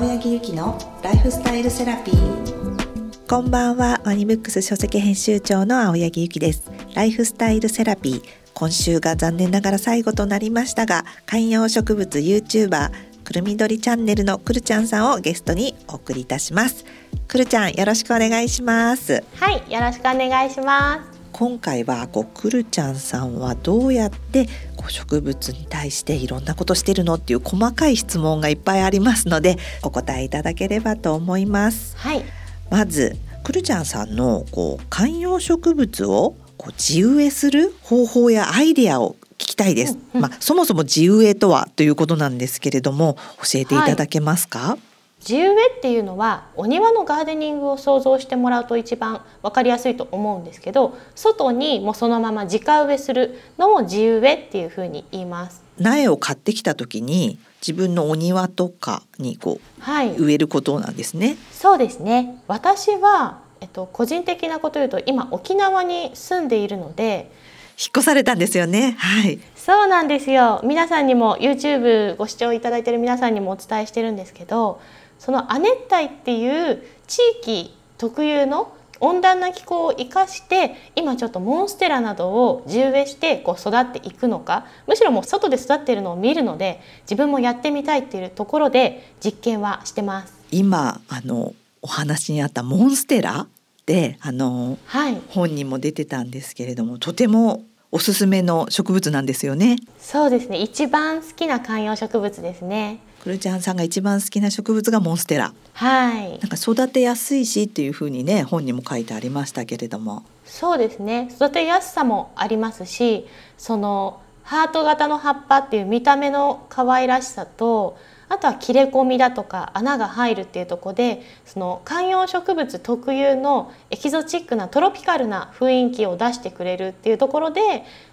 青柳ゆきのライフスタイルセラピー。こんばんは。ワニブックス書籍編集長の青柳ゆきです。ライフスタイルセラピー。今週が残念ながら最後となりましたが観葉植物 YouTuber くるみどりチャンネルのくるちゃんさんをゲストにお送りいたします。くるちゃんよろしくお願いします。はいよろしくお願いします。今回はこうくるちゃんさんはどうやってこう植物に対していろんなことしてるのっていう細かい質問がいっぱいありますのでお答えいただければと思います。はいまずくるちゃんさんのこう観葉植物をこう地植えする方法やアイデアを聞きたいです。うんうんまあそもそも地植えとはということなんですけれども教えていただけますか？地植えっていうのはお庭のガーデニングを想像してもらうと一番わかりやすいと思うんですけど外にもうそのまま直植えするのを地植えっていうふうに言います苗を買ってきた時に自分のお庭とかにこはいう植えることなんですね。そうですね私は、えっと、個人的なこと言うと今沖縄に住んでいるので引っ越されたんですよね。はい。そうなんですよ皆さんにも YouTube ご視聴いただいている皆さんにもお伝えしてるんですけどその亜熱帯っていう地域特有の温暖な気候を生かして今ちょっとモンステラなどを地植えしてこう育っていくのかむしろもう外で育っているのを見るので自分もやってみたいっていうところで実験はしてます。今あのお話にあったモンステラであのはい、本にも出てたんですけれどもとてもおすすめの植物なんですよね。そうですね一番好きな観葉植物ですね。くるちゃんさんが一番好きな植物がモンステラ。はいなんか育てやすいしっていう風にね本にも書いてありましたけれども。そうですね育てやすさもありますしそのハート型の葉っぱっていう見た目の可愛らしさとあとは切れ込みだとか穴が入るっていうところでその観葉植物特有のエキゾチックなトロピカルな雰囲気を出してくれるっていうところで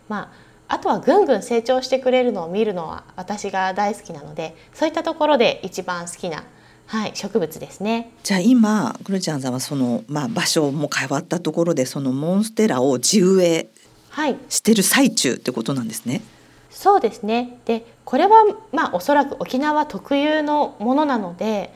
まああとはぐんぐん成長してくれるのを見るのは私が大好きなのでそういったところで一番好きな、はい、植物ですね。じゃあ今くるちゃんさんはその、まあ、場所も変わったところでそのモンステラを地植えはい、してる最中ってことなんですね。そうですねでこれはまあおそらく沖縄特有のものなので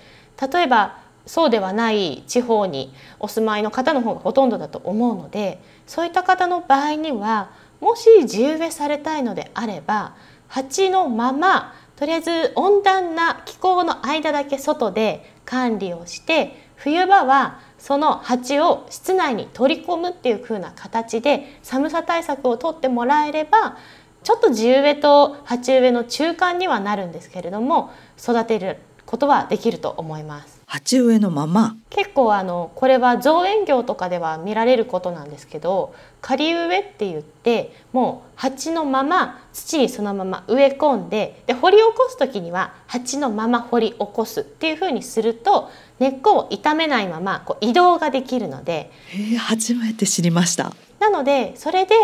例えばそうではない地方にお住まいの方の方がほとんどだと思うのでそういった方の場合にはもし地植えされたいのであれば鉢のままとりあえず温暖な気候の間だけ外で管理をして冬場はその鉢を室内に取り込むっていう風な形で寒さ対策をとってもらえればちょっと地植えと鉢植えの中間にはなるんですけれども育てることはできると思います。鉢植えのまま結構あのこれは造園業とかでは見られることなんですけど仮植えって言ってもう鉢のまま土にそのまま植え込んでで掘り起こす時には鉢のまま掘り起こすっていう風にすると根っこを傷めないままこう移動ができるのでえー、初めて知りました。なのでそれで、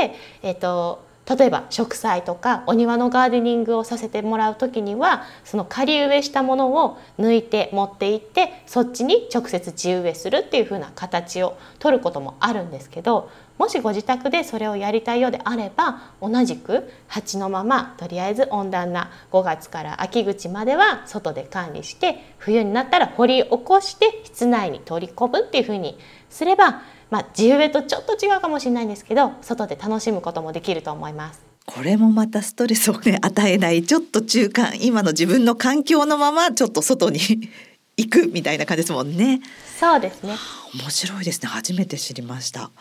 えっと例えば植栽とかお庭のガーデニングをさせてもらう時にはその仮植えしたものを抜いて持って行ってそっちに直接地植えするっていう風な形を取ることもあるんですけどもしご自宅でそれをやりたいようであれば同じく鉢のままとりあえず温暖な5月から秋口までは外で管理して冬になったら掘り起こして室内に取り込むっていう風にすればまあ、地植えとちょっと違うかもしれないんですけど外で楽しむこともできると思います。これもまたストレスをね与えないちょっと中間今の自分の環境のままちょっと外に 行くみたいな感じですもんね。そうですね。面白いですね初めて知りました。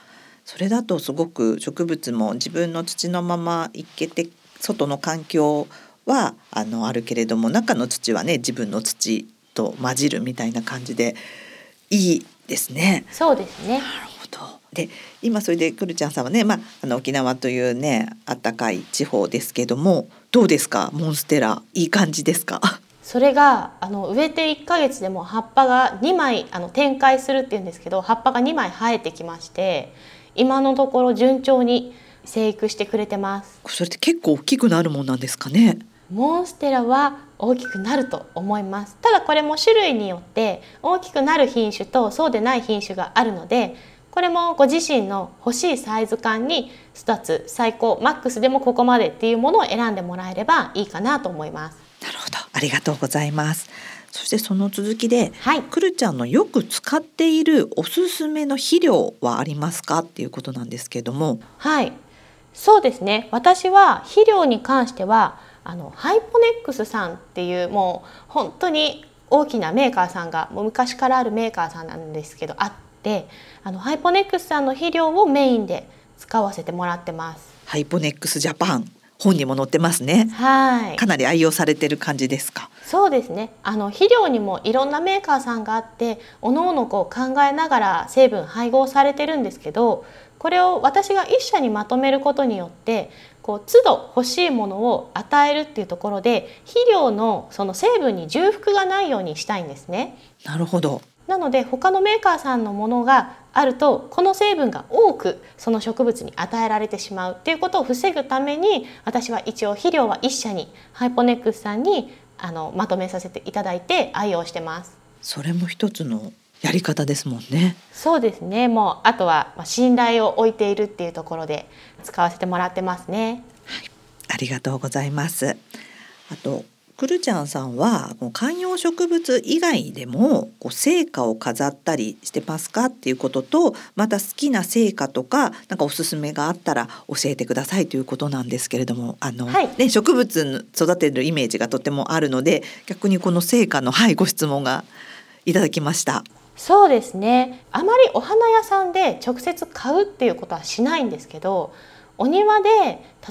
それだとすごく植物も自分の土のまま行けて外の環境はあのあるけれども中の土はね自分の土と混じるみたいな感じでいいですね。そうですね。なるほど。で今それでくるちゃんさんはね、まあ、あの沖縄というね暖かい地方ですけどもどうですか？モンステラいい感じですか？それがあの植えて1ヶ月でも葉っぱが2枚あの展開するっていうんですけど葉っぱが2枚生えてきまして今のところ順調に生育してくれてます。それって結構大きくなるもんなんですかね？モンステラは大きくなると思います。ただこれも種類によって大きくなる品種とそうでない品種があるのでこれもご自身の欲しいサイズ感に育つ最高マックスでもここまでっていうものを選んでもらえればいいかなと思います。なるほほど。ありがとうございますそしてその続きで、はい。くるちゃんのよく使っているおすすめの肥料はありますかっていうことなんですけども。はい。そうですね。私は肥料に関してはあのハイポネックスさんっていうもう本当に大きなメーカーさんがもう昔からあるメーカーさんなんですけどあってあのハイポネックスさんの肥料をメインで使わせてもらってます。ハイポネックスジャパン本にも載ってますね。はい。かなり愛用されてる感じですか？そうですね。あの肥料にもいろんなメーカーさんがあっておのおのこう考えながら成分配合されてるんですけどこれを私が一社にまとめることによってこう都度欲しいものを与えるっていうところで肥料のその成分に重複がないようにしたいんですね。なるほどなので他のメーカーさんのものがあるとこの成分が多くその植物に与えられてしまう。っていうことを防ぐために私は一応肥料は一社にハイポネックスさんにあのまとめさせていただいて愛用してます。それも一つのやり方ですもんね。そうですね。もうあとはまあ信頼を置いているっていうところで使わせてもらってますね。ありがとうございます。あとくるちゃんさんは観葉植物以外でもこう成果を飾ったりしてますかっていうこととまた好きな成果とかなんかおすすめがあったら教えてくださいということなんですけれどもあの、はいね、植物育てるイメージがとてもあるので逆にこの成果の、はい、ご質問がいただきました。そうですねあまりお花屋さんで直接買うっていうことはしないんですけどお庭で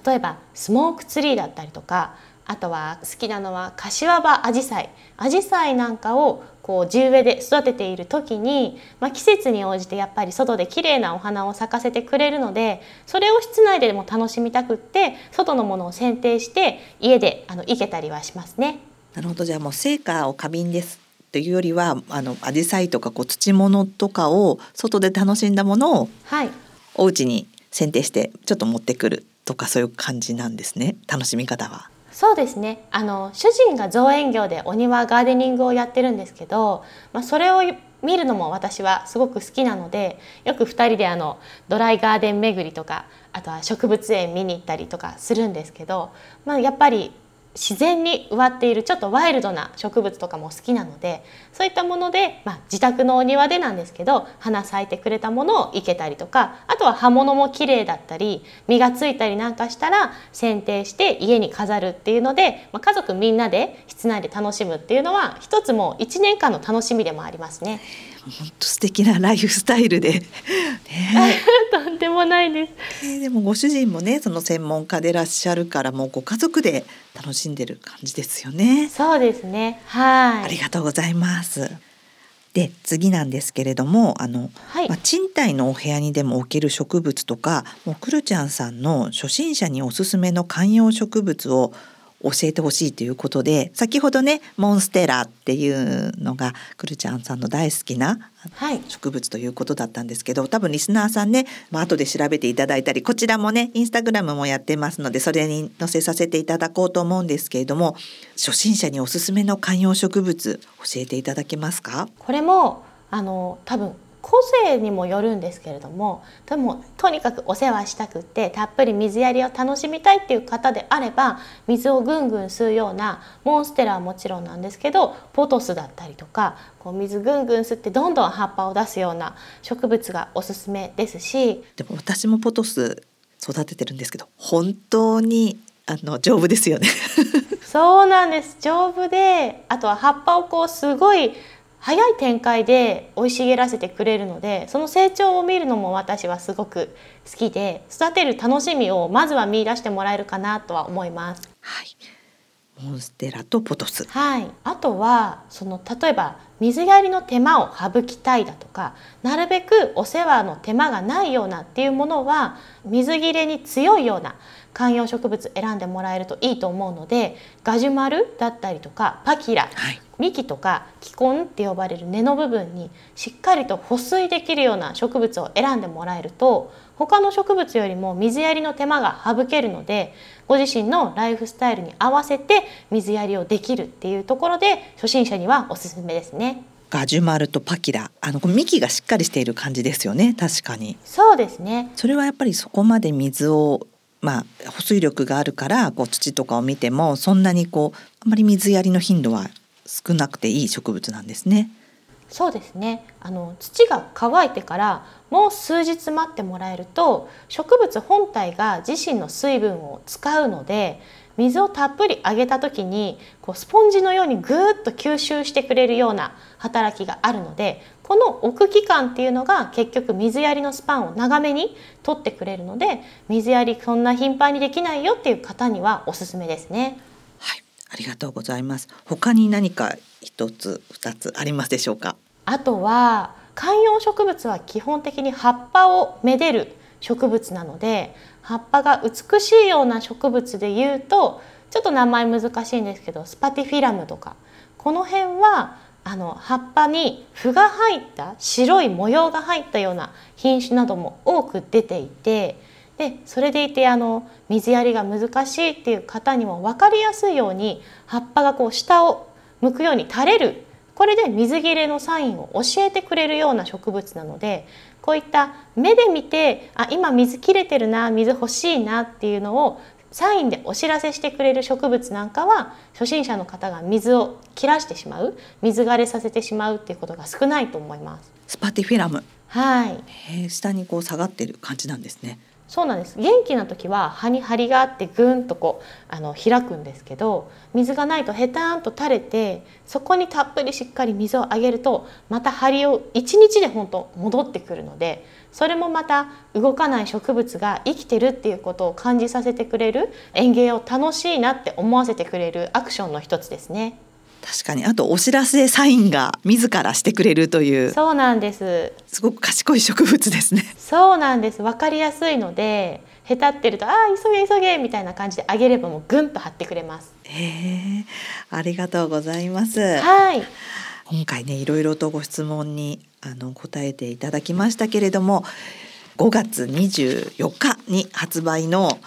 例えばスモークツリーだったりとかあとは好きなのは柏葉アジサイアジサイなんかをこう地植えで育てている時に、まあ、季節に応じてやっぱり外で綺麗なお花を咲かせてくれるのでそれを室内でも楽しみたくって外のものを選定して家であの生けたりはしますね。なるほどじゃあもう成果を花瓶ですというよりはあの紫陽花とかこう土物とかを外で楽しんだものをはいお家に選定してちょっと持ってくるとかそういう感じなんですね楽しみ方は。そうですね。あの主人が造園業でお庭ガーデニングをやってるんですけど、まあ、それを見るのも私はすごく好きなのでよく2人であのドライガーデン巡りとかあとは植物園見に行ったりとかするんですけど、まあ、やっぱり自然に植わっているちょっとワイルドな植物とかも好きなのでそういったもので、まあ、自宅のお庭でなんですけど花咲いてくれたものを生けたりとかあとは葉物も綺麗だったり実がついたりなんかしたら剪定して家に飾るっていうので、まあ、家族みんなで室内で楽しむっていうのは一つもう1年間の楽しみでもありますね。本当素敵なライフスタイルで、ね とんでもないです。えでもご主人もねその専門家でいらっしゃるからもうご家族で楽しんでる感じですよね。そうですね。はい。ありがとうございます。で次なんですけれどもあの、はいまあ、賃貸のお部屋にでも置ける植物とかもうくるちゃんさんの初心者におすすめの観葉植物を教えてほしいということで先ほどねモンステラっていうのがくるちゃんさんの大好きなはい。植物ということだったんですけど多分リスナーさんね、まあ後で調べていただいたりこちらもねインスタグラムもやってますのでそれに載せさせていただこうと思うんですけれども初心者におすすめの観葉植物教えていただけますか？これもあの多分個性にもよるんですけれどもでもとにかくお世話したくってたっぷり水やりを楽しみたいっていう方であれば水をぐんぐん吸うようなモンステラはもちろんなんですけどポトスだったりとかこう水ぐんぐん吸ってどんどん葉っぱを出すような植物がおすすめですし。でも私もポトス育ててるんですけど本当にあの丈夫ですよね。そうなんです。丈夫であとは葉っぱをこうすごい早い展開で生い茂らせてくれるのでその成長を見るのも私はすごく好きで育てる楽しみをまずは見出してもらえるかなとは思います。はい。モンステラとポトス。はい、あとはその例えば水やりの手間を省きたいだとかなるべくお世話の手間がないようなっていうものは水切れに強いような観葉植物選んでもらえるといいと思うのでガジュマルだったりとかパキラはい幹とか気根って呼ばれる根の部分にしっかりと保水できるような植物を選んでもらえると他の植物よりも水やりの手間が省けるのでご自身のライフスタイルに合わせて水やりをできるっていうところで初心者にはおすすめですね。ガジュマルとパキラ。あの幹がしっかりしている感じですよね。確かに。そうですね。それはやっぱりそこまで水をまあ保水力があるからこう土とかを見てもそんなにこうあまり水やりの頻度は少なくていい植物なんですね。そうですねあの土が乾いてからもう数日待ってもらえると植物本体が自身の水分を使うので水をたっぷりあげた時にこうスポンジのようにぐーっと吸収してくれるような働きがあるのでこの置く期間っていうのが結局水やりのスパンを長めに取ってくれるので水やりそんな頻繁にできないよっていう方にはおすすめですね。ありがとうございます。他に何か一つ二つありますでしょうか？あとは観葉植物は基本的に葉っぱをめでる植物なので葉っぱが美しいような植物でいうとちょっと名前難しいんですけどスパティフィラムとかこの辺はあの葉っぱに斑が入った白い模様が入ったような品種なども多く出ていてでそれでいてあの水やりが難しいっていう方にも分かりやすいように葉っぱがこう下を向くように垂れる。これで水切れのサインを教えてくれるような植物なのでこういった目で見てあ今水切れてるな水欲しいなっていうのをサインでお知らせしてくれる植物なんかは初心者の方が水を切らしてしまう水枯れさせてしまうっていうことが少ないと思います。スパティフィラム。はい。下にこう下がってる感じなんですねそうなんです元気な時は葉に張りがあってぐんとこうあの開くんですけど水がないとヘターンと垂れてそこにたっぷりしっかり水をあげるとまた張りを1日で本当戻ってくるのでそれもまた動かない植物が生きてるっていうことを感じさせてくれる園芸を楽しいなって思わせてくれるアクションの一つですね。確かに。あとお知らせサインが自らしてくれるという。そうなんです。すごく賢い植物ですね。そうなんです。わかりやすいのでへたってるとああ急げ急げみたいな感じであげればもうぐんと張ってくれます。へえありがとうございます。はい。今回ねいろいろとご質問にあの答えていただきましたけれども5月24日に発売の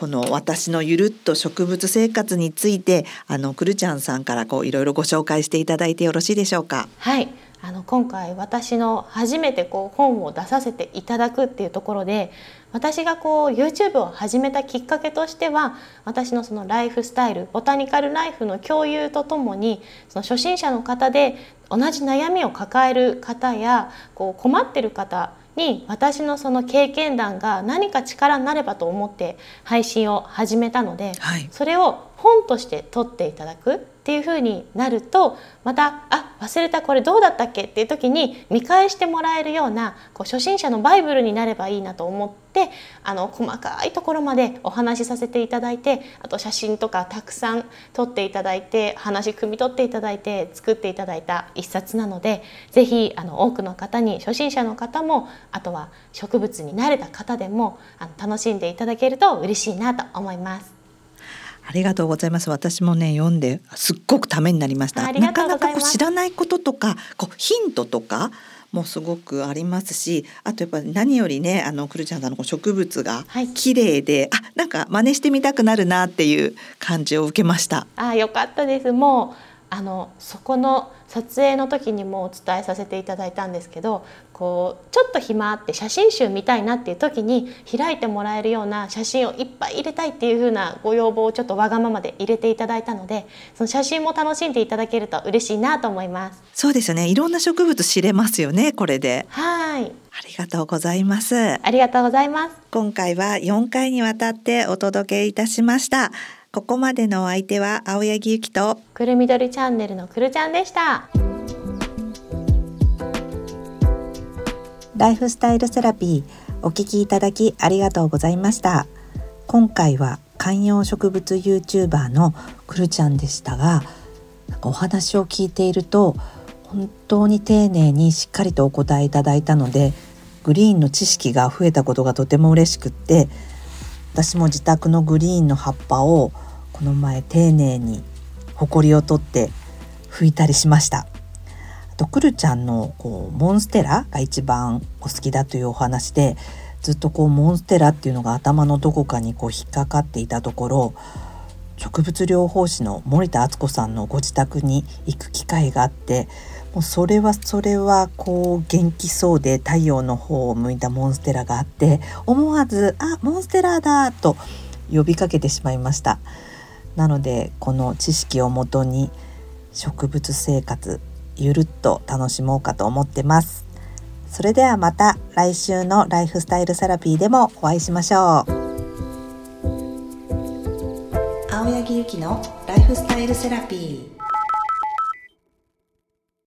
この私のゆるっと植物生活についてあのくるちゃんさんからこういろいろご紹介していただいてよろしいでしょうか？はいあの今回私の初めてこう本を出させていただくっていうところで私がこう YouTube を始めたきっかけとしては私のそのライフスタイルボタニカルライフの共有とともにその初心者の方で同じ悩みを抱える方やこう困ってる方に私のその経験談が何か力になればと思って配信を始めたので、はい、それを本として取っていただくっていう風になるとまたあ忘れたこれどうだったっけ？っていう時に見返してもらえるようなこう初心者のバイブルになればいいなと思ってあの細かいところまでお話しさせていただいてあと写真とかたくさん撮っていただいて話汲み取っていただいて作っていただいた一冊なので是非あの多くの方に初心者の方もあとは植物に慣れた方でもあの楽しんでいただけると嬉しいなと思います。ありがとうございます。私もね読んですっごくためになりました。なかなかこう知らないこととかこうヒントとかもすごくありますしあとやっぱ何よりねあのくるちゃんさんの植物が綺麗で、はい、あなんか真似してみたくなるなっていう感じを受けました。あよかったですもうあのそこの撮影の時にもお伝えさせていただいたんですけどこうちょっと暇あって写真集見たいなっていう時に開いてもらえるような写真をいっぱい入れたいっていう風なご要望をちょっとわがままで入れていただいたのでその写真も楽しんでいただけると嬉しいなと思います。そうですよね。いろんな植物知れますよねこれで。はい。ありがとうございます。ありがとうございます。今回は4回にわたってお届けいたしましたここまでのお相手は青柳ゆきとくるみどりチャンネルのくるちゃんでした。ライフスタイルセラピーお聞きいただきありがとうございました。今回は観葉植物 YouTuber のくるちゃんでしたがお話を聞いていると本当に丁寧にしっかりとお答えいただいたのでグリーンの知識が増えたことがとても嬉しくって私も自宅のグリーンの葉っぱをこの前丁寧にほこりを取って拭いたりしました。あとくるちゃんのこうモンステラが一番お好きだというお話でずっとこうモンステラっていうのが頭のどこかにこう引っかかっていたところ植物療法士の森田敦子さんのご自宅に行く機会があってもうそれはそれはこう元気そうで太陽の方を向いたモンステラがあって思わず「あモンステラだ!」と呼びかけてしまいました。なのでこの知識をもとに植物生活ゆるっと楽しもうかと思ってます。それではまた来週のライフスタイルセラピーでもお会いしましょう。青柳ゆきのライフスタイルセラピー。